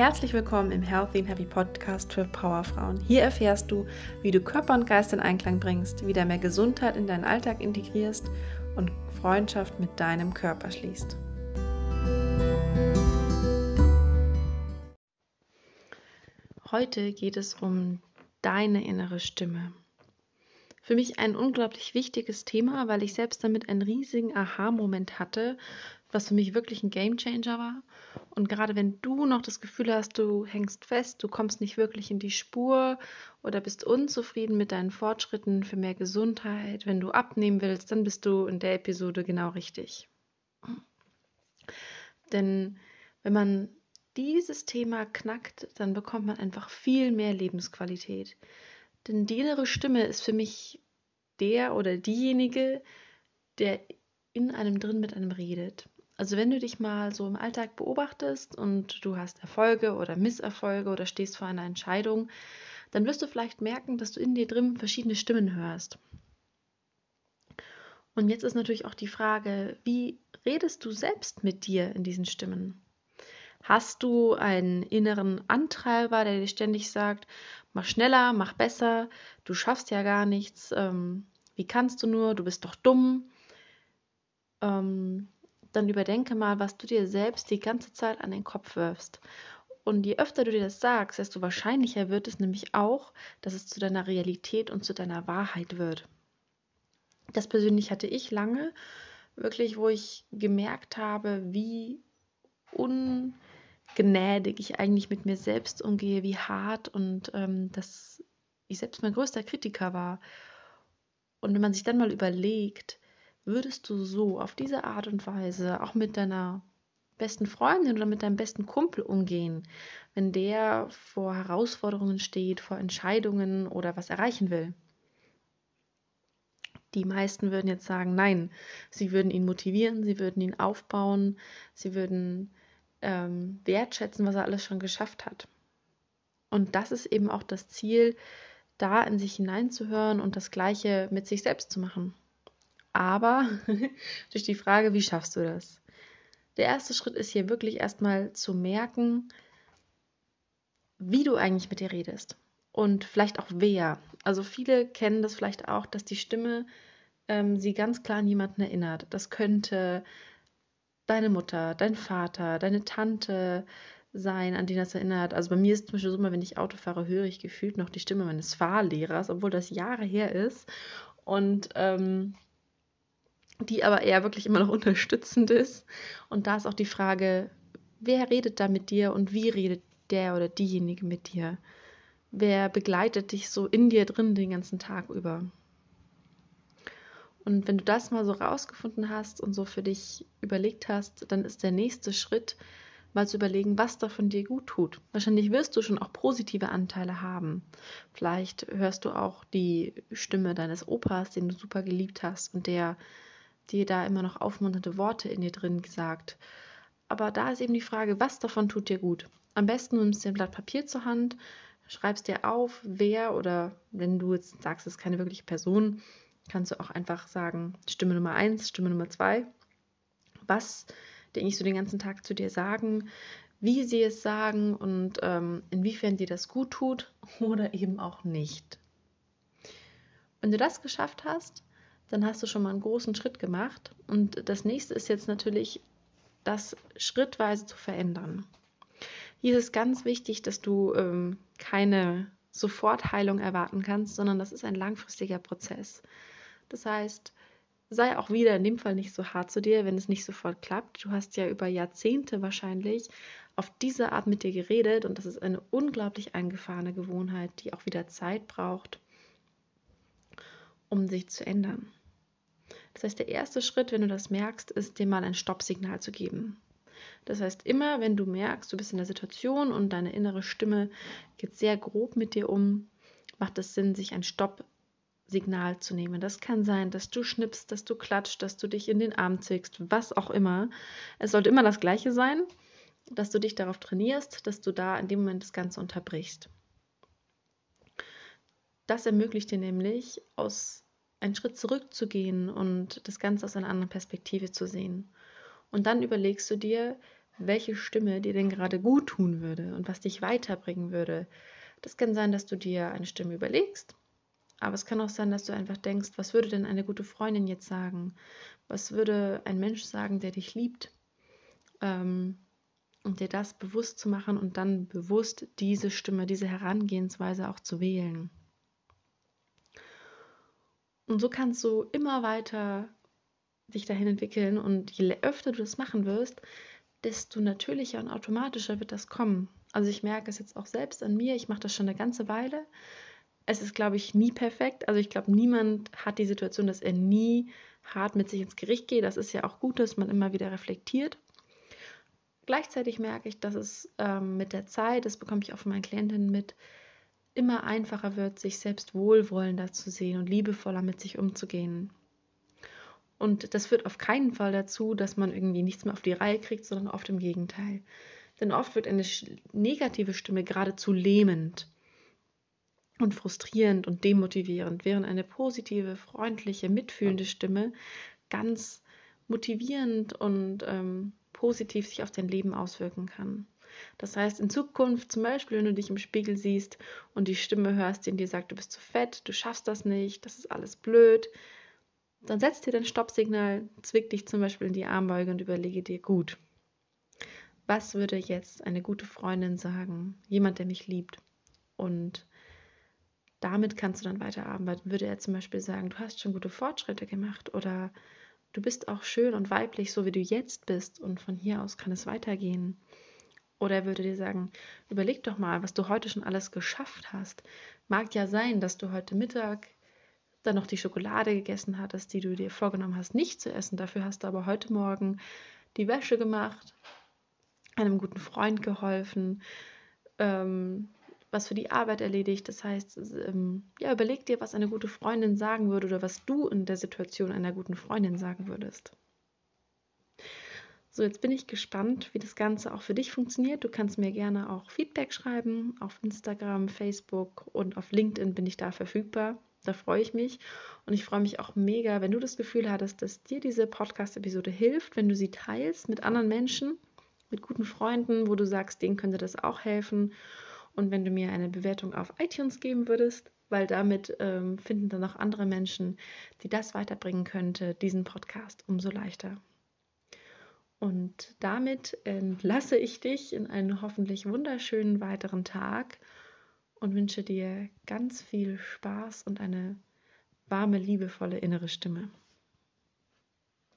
Herzlich willkommen im Healthy and Happy Podcast für Powerfrauen. Hier erfährst du, wie du Körper und Geist in Einklang bringst, wieder mehr Gesundheit in deinen Alltag integrierst und Freundschaft mit deinem Körper schließt. Heute geht es um deine innere Stimme. Für mich ein unglaublich wichtiges Thema, weil ich selbst damit einen riesigen Aha-Moment hatte, was für mich wirklich ein Gamechanger war. Und gerade wenn du noch das Gefühl hast, du hängst fest, du kommst nicht wirklich in die Spur oder bist unzufrieden mit deinen Fortschritten für mehr Gesundheit, wenn du abnehmen willst, dann bist du in der Episode genau richtig. Denn wenn man dieses Thema knackt, dann bekommt man einfach viel mehr Lebensqualität. Denn die innere Stimme ist für mich der oder diejenige, der in einem drin mit einem redet. Also wenn du dich mal so im Alltag beobachtest und du hast Erfolge oder Misserfolge oder stehst vor einer Entscheidung, dann wirst du vielleicht merken, dass du in dir drin verschiedene Stimmen hörst. Und jetzt ist natürlich auch die Frage, wie redest du selbst mit dir in diesen Stimmen? Hast du einen inneren Antreiber, der dir ständig sagt, mach schneller, mach besser, du schaffst ja gar nichts, ähm, wie kannst du nur, du bist doch dumm? Ähm, dann überdenke mal, was du dir selbst die ganze Zeit an den Kopf wirfst. Und je öfter du dir das sagst, desto wahrscheinlicher wird es nämlich auch, dass es zu deiner Realität und zu deiner Wahrheit wird. Das persönlich hatte ich lange, wirklich, wo ich gemerkt habe, wie ungnädig ich eigentlich mit mir selbst umgehe, wie hart und ähm, dass ich selbst mein größter Kritiker war. Und wenn man sich dann mal überlegt, würdest du so auf diese Art und Weise auch mit deiner besten Freundin oder mit deinem besten Kumpel umgehen, wenn der vor Herausforderungen steht, vor Entscheidungen oder was erreichen will? Die meisten würden jetzt sagen, nein, sie würden ihn motivieren, sie würden ihn aufbauen, sie würden ähm, wertschätzen, was er alles schon geschafft hat. Und das ist eben auch das Ziel, da in sich hineinzuhören und das Gleiche mit sich selbst zu machen. Aber durch die Frage, wie schaffst du das? Der erste Schritt ist hier wirklich erstmal zu merken, wie du eigentlich mit dir redest und vielleicht auch wer. Also viele kennen das vielleicht auch, dass die Stimme ähm, sie ganz klar an jemanden erinnert. Das könnte deine Mutter, dein Vater, deine Tante sein, an die das erinnert. Also bei mir ist zum Beispiel so wenn ich Auto fahre, höre ich gefühlt noch die Stimme meines Fahrlehrers, obwohl das Jahre her ist. Und ähm, die aber eher wirklich immer noch unterstützend ist. Und da ist auch die Frage, wer redet da mit dir und wie redet der oder diejenige mit dir? Wer begleitet dich so in dir drin den ganzen Tag über? Und wenn du das mal so rausgefunden hast und so für dich überlegt hast, dann ist der nächste Schritt, mal zu überlegen, was davon dir gut tut. Wahrscheinlich wirst du schon auch positive Anteile haben. Vielleicht hörst du auch die Stimme deines Opas, den du super geliebt hast und der dir da immer noch aufmunternde Worte in dir drin gesagt. Aber da ist eben die Frage, was davon tut dir gut? Am besten nimmst du ein Blatt Papier zur Hand, schreibst dir auf, wer oder wenn du jetzt sagst, es ist keine wirkliche Person, kannst du auch einfach sagen, Stimme Nummer eins, Stimme Nummer zwei. Was denke ich so den ganzen Tag zu dir sagen, wie sie es sagen und ähm, inwiefern dir das gut tut oder eben auch nicht. Wenn du das geschafft hast, dann hast du schon mal einen großen Schritt gemacht. Und das nächste ist jetzt natürlich, das schrittweise zu verändern. Hier ist es ganz wichtig, dass du ähm, keine Sofortheilung erwarten kannst, sondern das ist ein langfristiger Prozess. Das heißt, sei auch wieder in dem Fall nicht so hart zu dir, wenn es nicht sofort klappt. Du hast ja über Jahrzehnte wahrscheinlich auf diese Art mit dir geredet und das ist eine unglaublich eingefahrene Gewohnheit, die auch wieder Zeit braucht, um sich zu ändern. Das heißt, der erste Schritt, wenn du das merkst, ist dir mal ein Stoppsignal zu geben. Das heißt, immer wenn du merkst, du bist in der Situation und deine innere Stimme geht sehr grob mit dir um, macht es Sinn, sich ein Stoppsignal zu nehmen. Das kann sein, dass du schnippst, dass du klatscht, dass du dich in den Arm zwickst, was auch immer. Es sollte immer das Gleiche sein, dass du dich darauf trainierst, dass du da in dem Moment das Ganze unterbrichst. Das ermöglicht dir nämlich aus einen Schritt zurückzugehen und das Ganze aus einer anderen Perspektive zu sehen. Und dann überlegst du dir, welche Stimme dir denn gerade gut tun würde und was dich weiterbringen würde. Das kann sein, dass du dir eine Stimme überlegst, aber es kann auch sein, dass du einfach denkst, was würde denn eine gute Freundin jetzt sagen? Was würde ein Mensch sagen, der dich liebt? Ähm, und dir das bewusst zu machen und dann bewusst diese Stimme, diese Herangehensweise auch zu wählen. Und so kannst du immer weiter dich dahin entwickeln und je öfter du das machen wirst, desto natürlicher und automatischer wird das kommen. Also ich merke es jetzt auch selbst an mir, ich mache das schon eine ganze Weile. Es ist, glaube ich, nie perfekt. Also ich glaube, niemand hat die Situation, dass er nie hart mit sich ins Gericht geht. Das ist ja auch gut, dass man immer wieder reflektiert. Gleichzeitig merke ich, dass es ähm, mit der Zeit, das bekomme ich auch von meinen Klientinnen mit, immer einfacher wird, sich selbst wohlwollender zu sehen und liebevoller mit sich umzugehen. Und das führt auf keinen Fall dazu, dass man irgendwie nichts mehr auf die Reihe kriegt, sondern oft im Gegenteil. Denn oft wird eine negative Stimme geradezu lähmend und frustrierend und demotivierend, während eine positive, freundliche, mitfühlende Stimme ganz motivierend und ähm, positiv sich auf dein Leben auswirken kann. Das heißt, in Zukunft zum Beispiel, wenn du dich im Spiegel siehst und die Stimme hörst, die in dir sagt, du bist zu fett, du schaffst das nicht, das ist alles blöd, dann setz dir dein Stoppsignal, zwick dich zum Beispiel in die Armbeuge und überlege dir gut. Was würde jetzt eine gute Freundin sagen? Jemand, der mich liebt. Und damit kannst du dann weiterarbeiten. Würde er zum Beispiel sagen, du hast schon gute Fortschritte gemacht oder du bist auch schön und weiblich, so wie du jetzt bist und von hier aus kann es weitergehen. Oder er würde dir sagen, überleg doch mal, was du heute schon alles geschafft hast. Mag ja sein, dass du heute Mittag dann noch die Schokolade gegessen hattest, die du dir vorgenommen hast, nicht zu essen. Dafür hast du aber heute Morgen die Wäsche gemacht, einem guten Freund geholfen, ähm, was für die Arbeit erledigt. Das heißt, ähm, ja, überleg dir, was eine gute Freundin sagen würde oder was du in der Situation einer guten Freundin sagen würdest. So, jetzt bin ich gespannt, wie das Ganze auch für dich funktioniert. Du kannst mir gerne auch Feedback schreiben auf Instagram, Facebook und auf LinkedIn bin ich da verfügbar. Da freue ich mich. Und ich freue mich auch mega, wenn du das Gefühl hattest, dass dir diese Podcast-Episode hilft, wenn du sie teilst mit anderen Menschen, mit guten Freunden, wo du sagst, denen könnte das auch helfen. Und wenn du mir eine Bewertung auf iTunes geben würdest, weil damit ähm, finden dann auch andere Menschen, die das weiterbringen könnte, diesen Podcast umso leichter. Und damit entlasse ich dich in einen hoffentlich wunderschönen weiteren Tag und wünsche dir ganz viel Spaß und eine warme, liebevolle innere Stimme.